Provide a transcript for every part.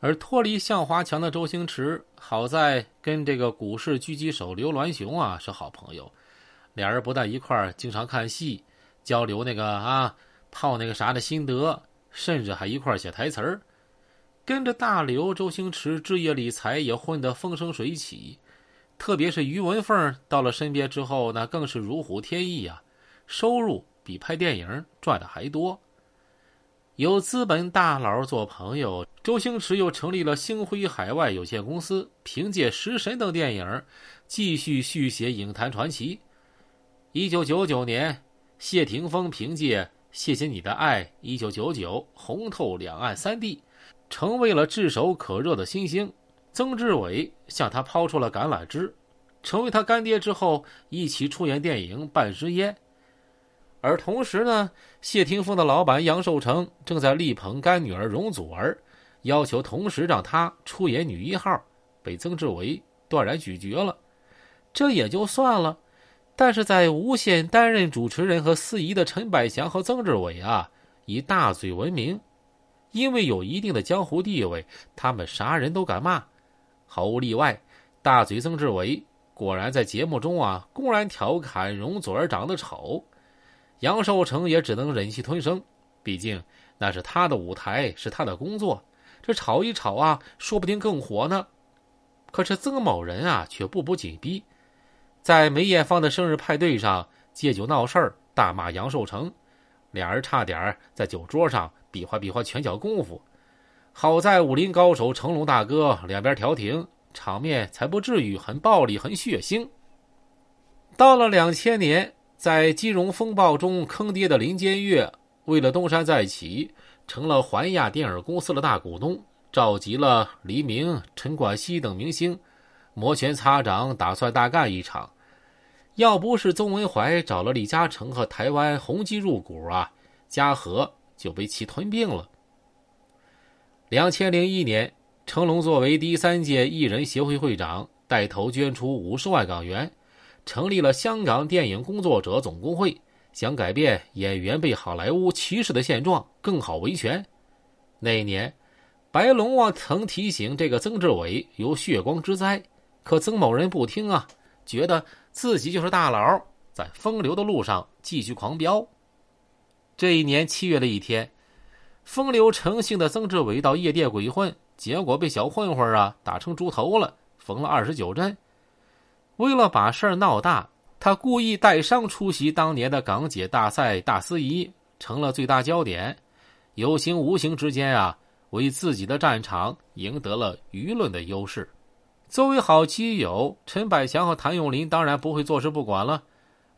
而脱离向华强的周星驰，好在跟这个股市狙击手刘銮雄啊是好朋友，俩人不但一块儿经常看戏，交流那个啊泡那个啥的心得，甚至还一块儿写台词儿。跟着大刘，周星驰置业理财也混得风生水起，特别是于文凤到了身边之后，那更是如虎添翼啊，收入比拍电影赚的还多。有资本大佬做朋友，周星驰又成立了星辉海外有限公司，凭借《食神》等电影，继续续写影坛传奇。一九九九年，谢霆锋凭借《谢谢你的爱》，一九九九红透两岸三地，成为了炙手可热的新星。曾志伟向他抛出了橄榄枝，成为他干爹之后，一起出演电影《半支烟》。而同时呢，谢霆锋的老板杨受成正在力捧干女儿容祖儿，要求同时让她出演女一号，被曾志伟断然拒绝了。这也就算了，但是在无线担任主持人和司仪的陈百祥和曾志伟啊，以大嘴闻名，因为有一定的江湖地位，他们啥人都敢骂。毫无例外，大嘴曾志伟果然在节目中啊，公然调侃容祖儿长得丑。杨受成也只能忍气吞声，毕竟那是他的舞台，是他的工作。这吵一吵啊，说不定更火呢。可是曾某人啊，却步步紧逼，在梅艳芳的生日派对上借酒闹事儿，大骂杨受成，俩人差点在酒桌上比划比划拳脚功夫。好在武林高手成龙大哥两边调停，场面才不至于很暴力、很血腥。到了两千年。在金融风暴中坑爹的林间月，为了东山再起，成了环亚电影公司的大股东，召集了黎明、陈冠希等明星，摩拳擦掌，打算大干一场。要不是宗文怀找了李嘉诚和台湾宏基入股啊，嘉禾就被其吞并了。两千零一年，成龙作为第三届艺人协会会长，带头捐出五十万港元。成立了香港电影工作者总工会，想改变演员被好莱坞歧视的现状，更好维权。那一年，白龙啊曾提醒这个曾志伟有血光之灾，可曾某人不听啊，觉得自己就是大佬，在风流的路上继续狂飙。这一年七月的一天，风流成性的曾志伟到夜店鬼混，结果被小混混啊打成猪头了，缝了二十九针。为了把事儿闹大，他故意带伤出席当年的港姐大赛大司仪，成了最大焦点。有形无形之间啊，为自己的战场赢得了舆论的优势。作为好基友，陈百祥和谭咏麟当然不会坐视不管了。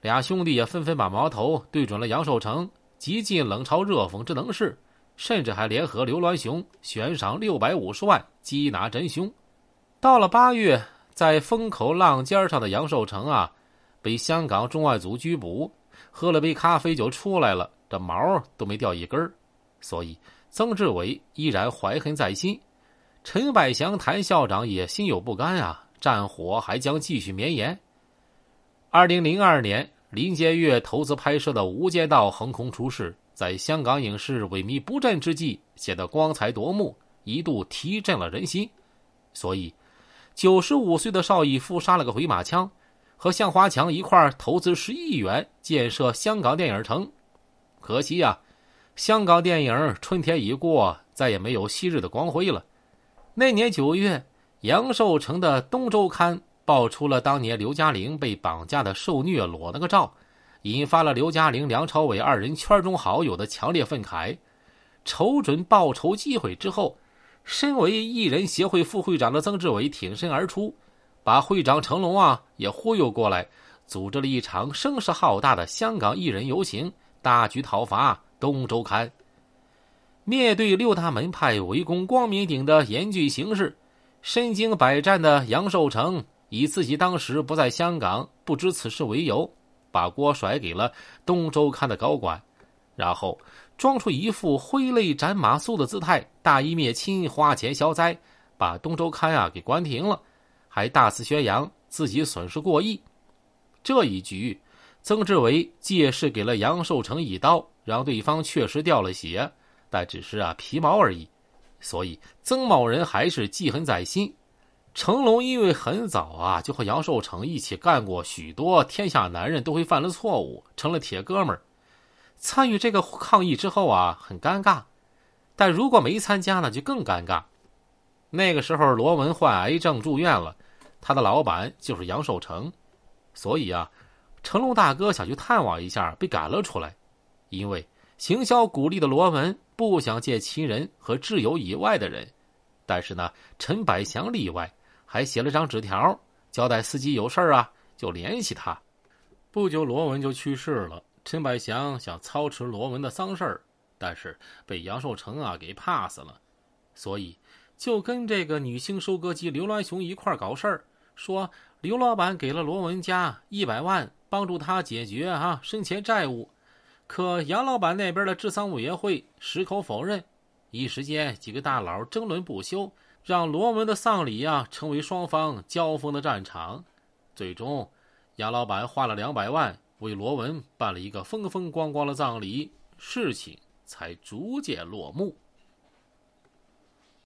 俩兄弟也纷纷把矛头对准了杨受成，极尽冷嘲热讽之能事，甚至还联合刘銮雄悬赏六百五十万缉拿真凶。到了八月。在风口浪尖上的杨受成啊，被香港重案组拘捕，喝了杯咖啡就出来了，这毛都没掉一根所以曾志伟依然怀恨在心，陈百祥、谭校长也心有不甘啊，战火还将继续绵延。二零零二年，林建岳投资拍摄的《无间道》横空出世，在香港影视萎靡不振之际，显得光彩夺目，一度提振了人心，所以。九十五岁的邵逸夫杀了个回马枪，和向华强一块投资十亿元建设香港电影城。可惜呀，香港电影春天已过，再也没有昔日的光辉了。那年九月，杨受成的《东周刊》爆出了当年刘嘉玲被绑架的受虐裸那个照，引发了刘嘉玲、梁朝伟二人圈中好友的强烈愤慨。瞅准报仇机会之后。身为艺人协会副会长的曾志伟挺身而出，把会长成龙啊也忽悠过来，组织了一场声势浩大的香港艺人游行，大举讨伐《东周刊》。面对六大门派围攻光明顶的严峻形势，身经百战的杨受成以自己当时不在香港，不知此事为由，把锅甩给了《东周刊》的高管，然后。装出一副挥泪斩马谡的姿态，大义灭亲，花钱消灾，把东周刊啊给关停了，还大肆宣扬自己损失过亿。这一局，曾志伟借势给了杨受成一刀，让对方确实掉了血，但只是啊皮毛而已。所以曾某人还是记恨在心。成龙因为很早啊就和杨寿成一起干过许多天下男人都会犯的错误，成了铁哥们儿。参与这个抗议之后啊，很尴尬；但如果没参加呢，就更尴尬。那个时候，罗文患癌症住院了，他的老板就是杨寿成，所以啊，成龙大哥想去探望一下，被赶了出来。因为行销鼓励的罗文不想见亲人和挚友以外的人，但是呢，陈百祥例外。还写了张纸条，交代司机有事啊就联系他。不久，罗文就去世了。陈百祥想操持罗文的丧事儿，但是被杨寿成啊给 pass 了，所以就跟这个女星收割机刘銮雄一块搞事儿，说刘老板给了罗文家一百万，帮助他解决啊生前债务。可杨老板那边的治丧委员会矢口否认，一时间几个大佬争论不休。让罗文的丧礼啊成为双方交锋的战场，最终，杨老板花了两百万为罗文办了一个风风光光的葬礼，事情才逐渐落幕。